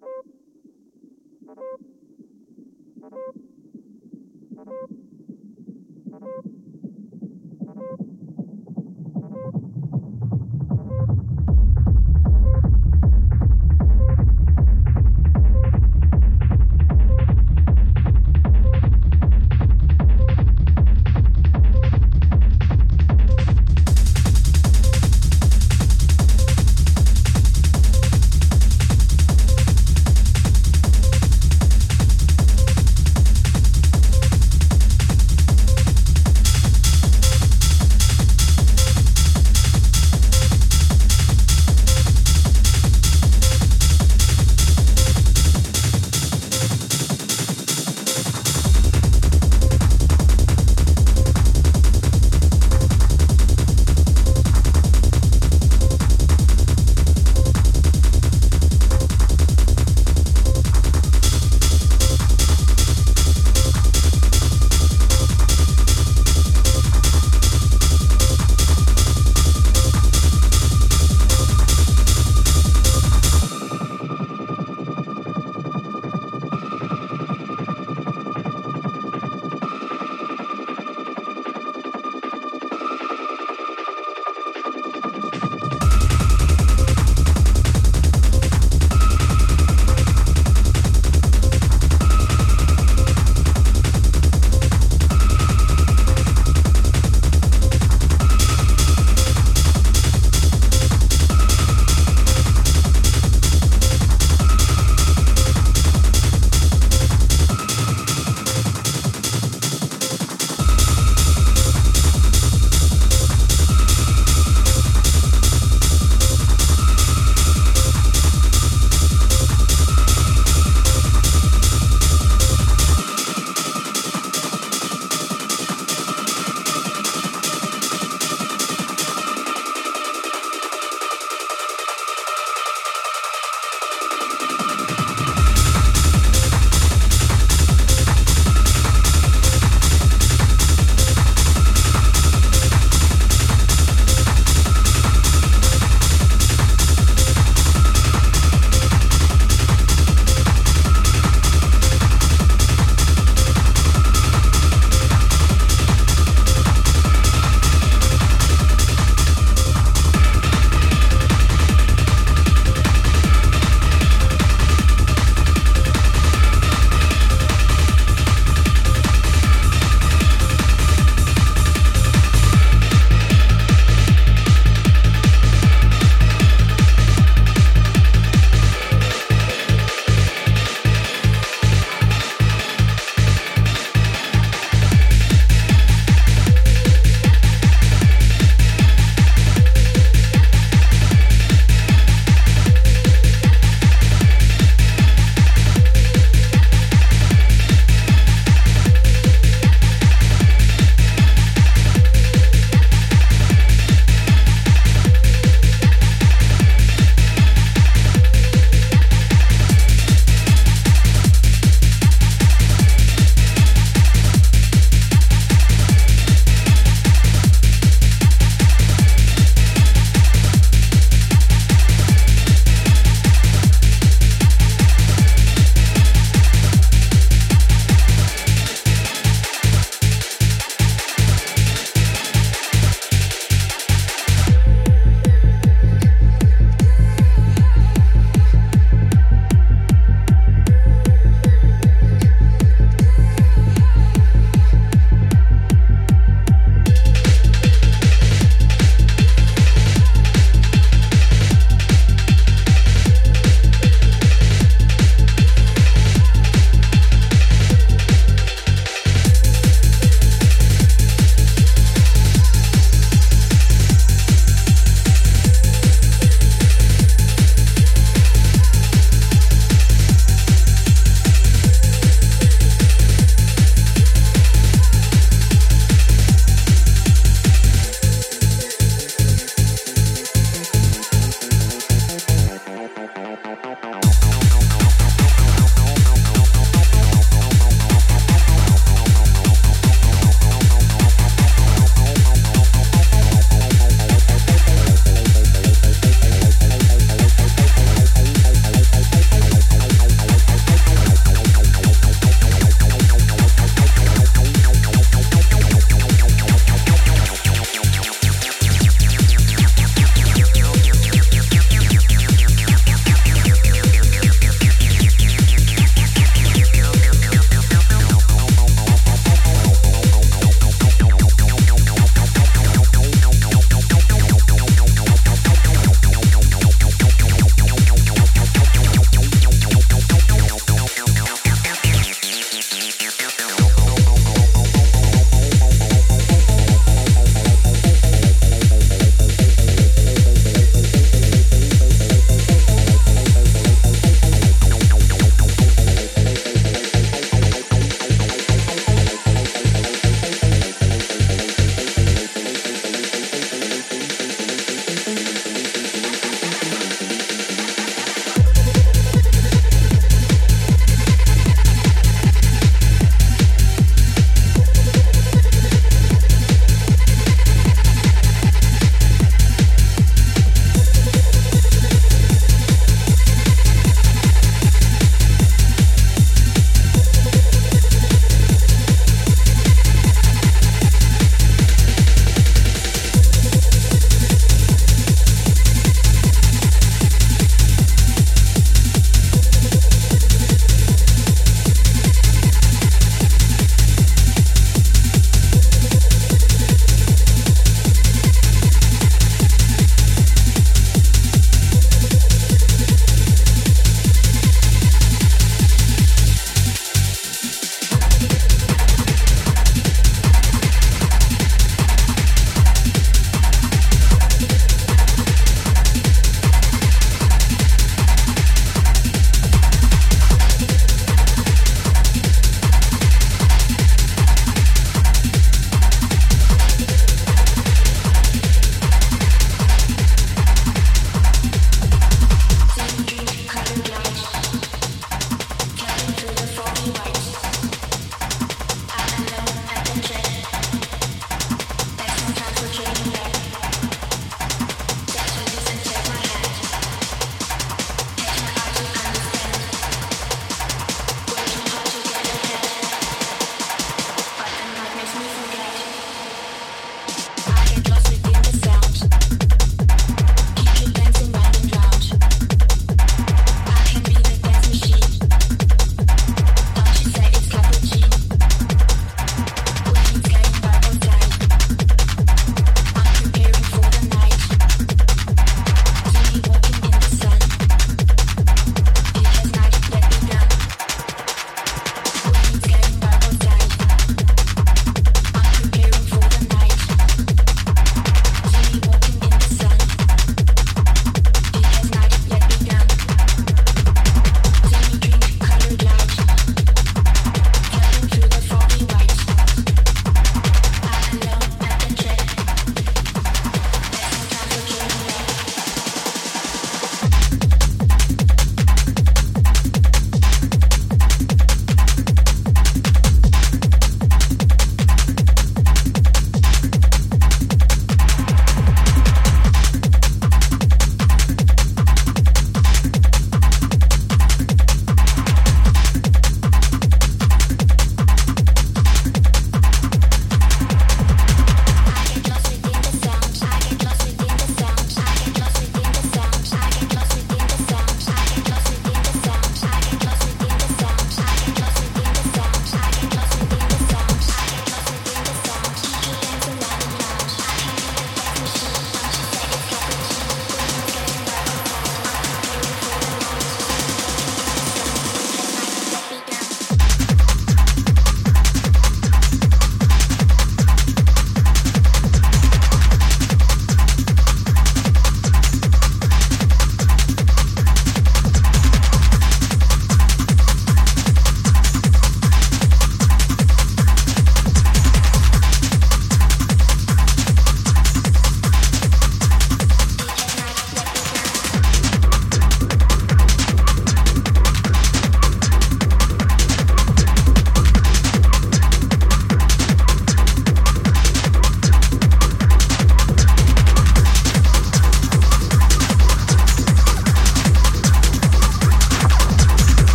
Thank you.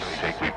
shake, shake.